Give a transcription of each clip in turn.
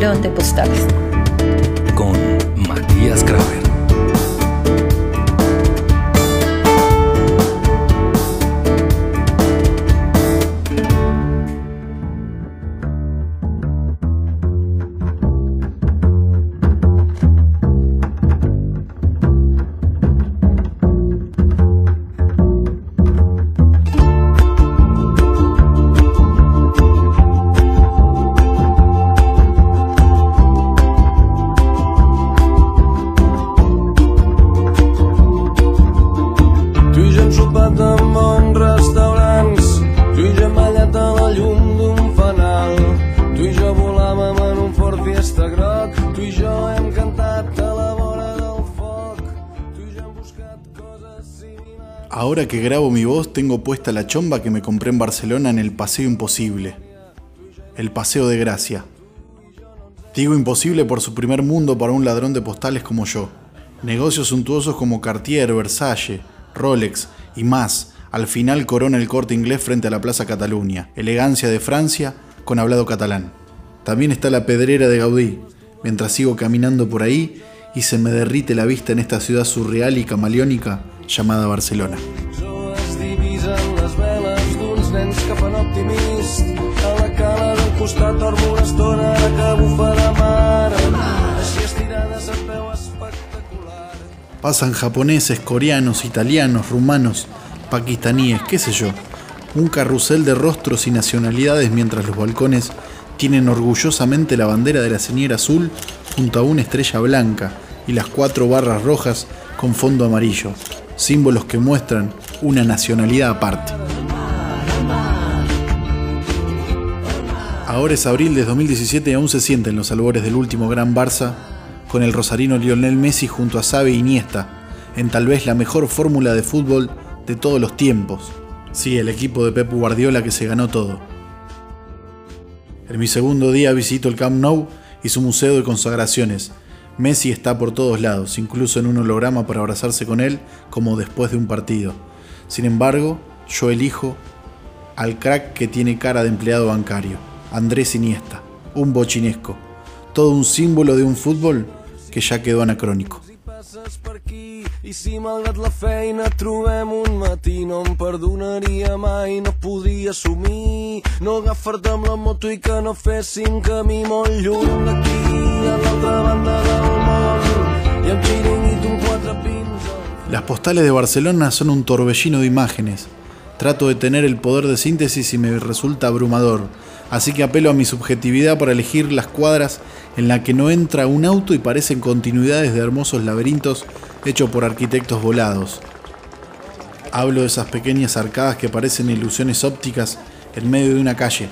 ladrón de postales. Con Matías Kramer. Ahora que grabo mi voz tengo puesta la chomba que me compré en Barcelona en el Paseo Imposible. El Paseo de Gracia. Digo imposible por su primer mundo para un ladrón de postales como yo. Negocios suntuosos como Cartier, Versace, Rolex y más. Al final corona el corte inglés frente a la Plaza Cataluña. Elegancia de Francia con hablado catalán. También está la pedrera de Gaudí. Mientras sigo caminando por ahí y se me derrite la vista en esta ciudad surreal y camaleónica llamada Barcelona. Zoes divisen les veles d'uns nens que fan optimist. A la cala del costat dormo una estona ara que bufa de mar. Així estirades veu espectacular. Pasan japoneses, coreanos, italianos, rumanos, pakistaníes, qué sé yo. Un carrusel de rostros y nacionalidades mientras los balcones tienen orgullosamente la bandera de la señora azul junto a una estrella blanca y las cuatro barras rojas con fondo amarillo, símbolos que muestran una nacionalidad aparte. Ahora es abril de 2017 y aún se sienten los albores del último gran Barça con el rosarino Lionel Messi junto a Xavi Iniesta en tal vez la mejor fórmula de fútbol de todos los tiempos. Sí, el equipo de Pep Guardiola que se ganó todo. En mi segundo día visito el Camp Nou y su museo de consagraciones. Messi está por todos lados, incluso en un holograma para abrazarse con él como después de un partido. Sin embargo, yo elijo al crack que tiene cara de empleado bancario, Andrés Iniesta, un bochinesco, todo un símbolo de un fútbol que ya quedó anacrónico. I passes per aquí si la un no no no Las postales de Barcelona son un torbellino de imágenes. Trato de tener el poder de síntesis y me resulta abrumador, así que apelo a mi subjetividad para elegir las cuadras en las que no entra un auto y parecen continuidades de hermosos laberintos hechos por arquitectos volados. Hablo de esas pequeñas arcadas que parecen ilusiones ópticas en medio de una calle,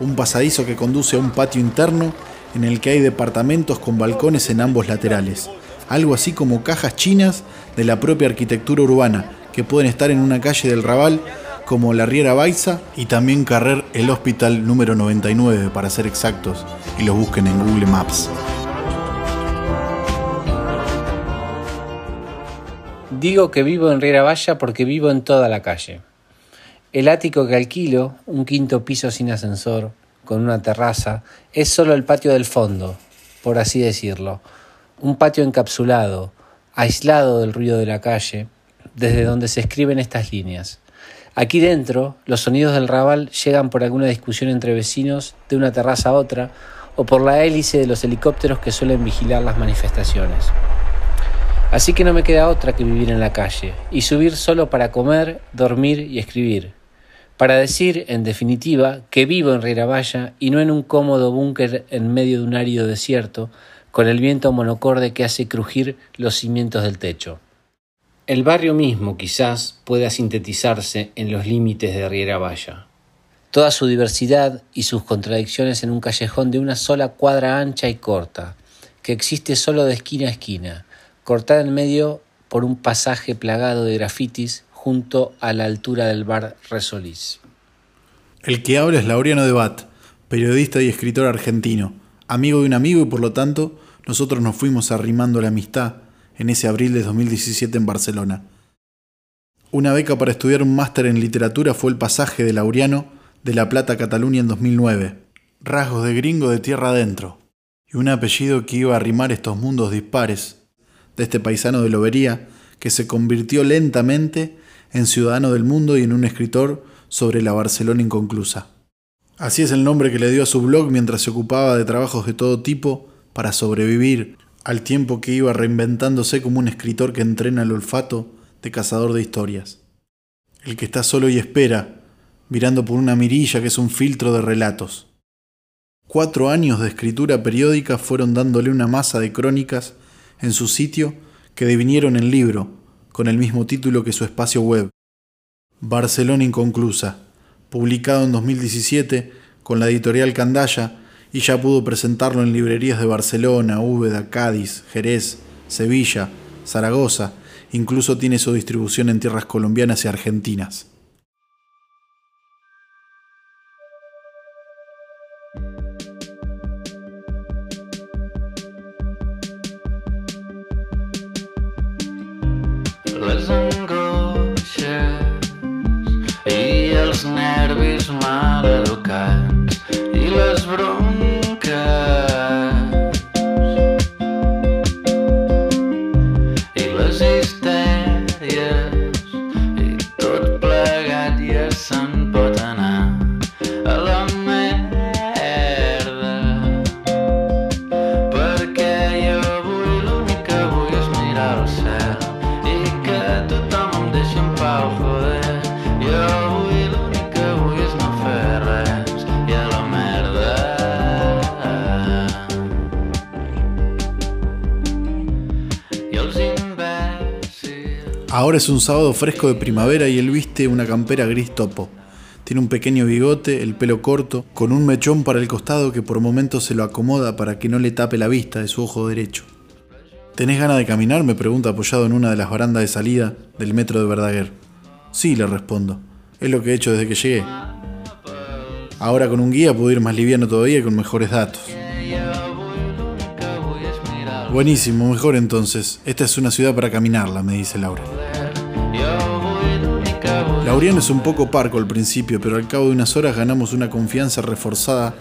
un pasadizo que conduce a un patio interno en el que hay departamentos con balcones en ambos laterales, algo así como cajas chinas de la propia arquitectura urbana, que pueden estar en una calle del Raval como la Riera Baiza y también Carrer el Hospital número 99 para ser exactos, y los busquen en Google Maps. Digo que vivo en Riera Valla porque vivo en toda la calle. El ático que alquilo, un quinto piso sin ascensor, con una terraza, es solo el patio del fondo, por así decirlo. Un patio encapsulado, aislado del ruido de la calle, desde donde se escriben estas líneas. Aquí dentro, los sonidos del rabal llegan por alguna discusión entre vecinos de una terraza a otra o por la hélice de los helicópteros que suelen vigilar las manifestaciones. Así que no me queda otra que vivir en la calle y subir solo para comer, dormir y escribir. Para decir, en definitiva, que vivo en Riera y no en un cómodo búnker en medio de un árido desierto, con el viento monocorde que hace crujir los cimientos del techo. El barrio mismo quizás pueda sintetizarse en los límites de Riera Valla. Toda su diversidad y sus contradicciones en un callejón de una sola cuadra ancha y corta, que existe solo de esquina a esquina, cortada en medio por un pasaje plagado de grafitis junto a la altura del bar Resolís. El que habla es Laureano de Bat, periodista y escritor argentino, amigo de un amigo y por lo tanto nosotros nos fuimos arrimando la amistad en ese abril de 2017 en Barcelona. Una beca para estudiar un máster en literatura fue el pasaje de Laureano de La Plata Cataluña en 2009. Rasgos de gringo de tierra adentro. y un apellido que iba a arrimar estos mundos dispares de este paisano de Lobería que se convirtió lentamente en ciudadano del mundo y en un escritor sobre la Barcelona inconclusa. Así es el nombre que le dio a su blog mientras se ocupaba de trabajos de todo tipo para sobrevivir al tiempo que iba reinventándose como un escritor que entrena el olfato de cazador de historias. El que está solo y espera, mirando por una mirilla que es un filtro de relatos. Cuatro años de escritura periódica fueron dándole una masa de crónicas en su sitio que devinieron en libro, con el mismo título que su espacio web. Barcelona Inconclusa, publicado en 2017 con la editorial Candaya y ya pudo presentarlo en librerías de Barcelona, Úbeda, Cádiz, Jerez, Sevilla, Zaragoza, incluso tiene su distribución en tierras colombianas y argentinas. Let's go. Ahora es un sábado fresco de primavera y él viste una campera gris topo. Tiene un pequeño bigote, el pelo corto, con un mechón para el costado que por momentos se lo acomoda para que no le tape la vista de su ojo derecho. ¿Tenés ganas de caminar? me pregunta apoyado en una de las barandas de salida del metro de Verdaguer. Sí, le respondo. Es lo que he hecho desde que llegué. Ahora con un guía puedo ir más liviano todavía y con mejores datos. Buenísimo, mejor entonces. Esta es una ciudad para caminarla, me dice Laura. Laureano es un poco parco al principio, pero al cabo de unas horas ganamos una confianza reforzada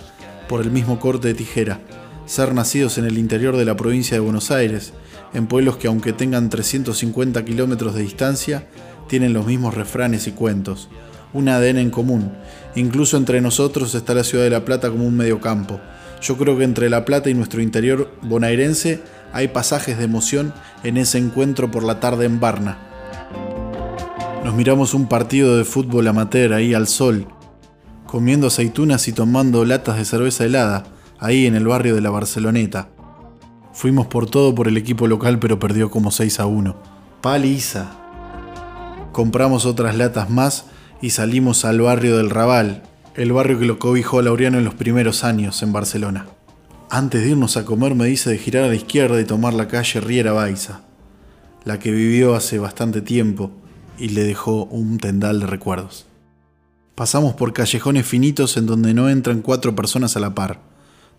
por el mismo corte de tijera. Ser nacidos en el interior de la provincia de Buenos Aires, en pueblos que aunque tengan 350 kilómetros de distancia, tienen los mismos refranes y cuentos, un ADN en común. Incluso entre nosotros está la ciudad de La Plata como un mediocampo. Yo creo que entre La Plata y nuestro interior bonaerense hay pasajes de emoción en ese encuentro por la tarde en Barna. Nos miramos un partido de fútbol amateur ahí al sol, comiendo aceitunas y tomando latas de cerveza helada, ahí en el barrio de la Barceloneta. Fuimos por todo por el equipo local, pero perdió como 6 a 1. Paliza. Compramos otras latas más y salimos al barrio del Raval, el barrio que lo cobijó a Laureano en los primeros años en Barcelona. Antes de irnos a comer me dice de girar a la izquierda y tomar la calle Riera Baiza, la que vivió hace bastante tiempo y le dejó un tendal de recuerdos. Pasamos por callejones finitos en donde no entran cuatro personas a la par.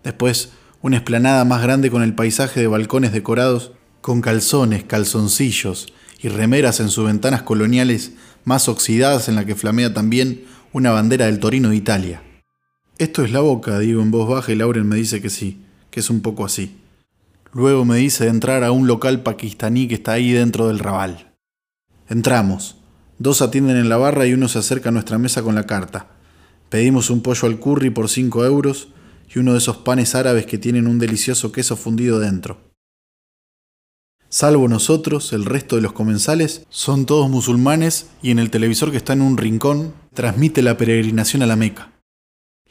Después, una esplanada más grande con el paisaje de balcones decorados con calzones, calzoncillos y remeras en sus ventanas coloniales más oxidadas en la que flamea también una bandera del Torino de Italia. Esto es la boca, digo en voz baja y Lauren me dice que sí, que es un poco así. Luego me dice de entrar a un local pakistaní que está ahí dentro del rabal. Entramos. Dos atienden en la barra y uno se acerca a nuestra mesa con la carta. Pedimos un pollo al curry por 5 euros y uno de esos panes árabes que tienen un delicioso queso fundido dentro. Salvo nosotros, el resto de los comensales son todos musulmanes y en el televisor que está en un rincón transmite la peregrinación a la Meca,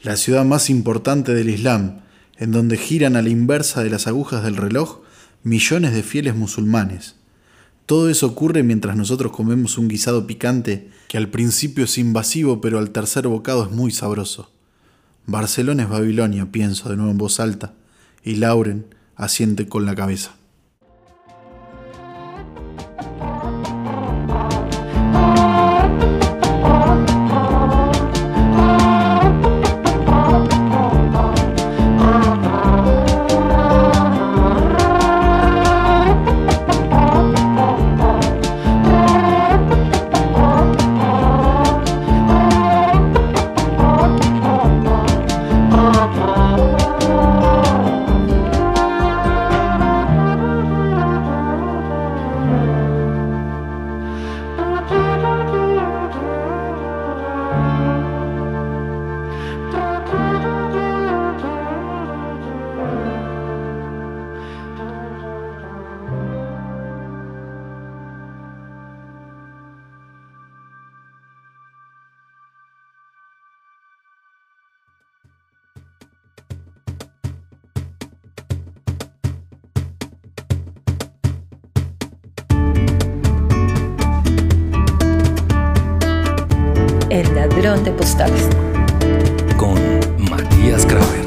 la ciudad más importante del Islam, en donde giran a la inversa de las agujas del reloj millones de fieles musulmanes. Todo eso ocurre mientras nosotros comemos un guisado picante que al principio es invasivo pero al tercer bocado es muy sabroso. Barcelona es Babilonia, pienso de nuevo en voz alta, y Lauren asiente con la cabeza. El ladrón de postales. Con Matías Graver.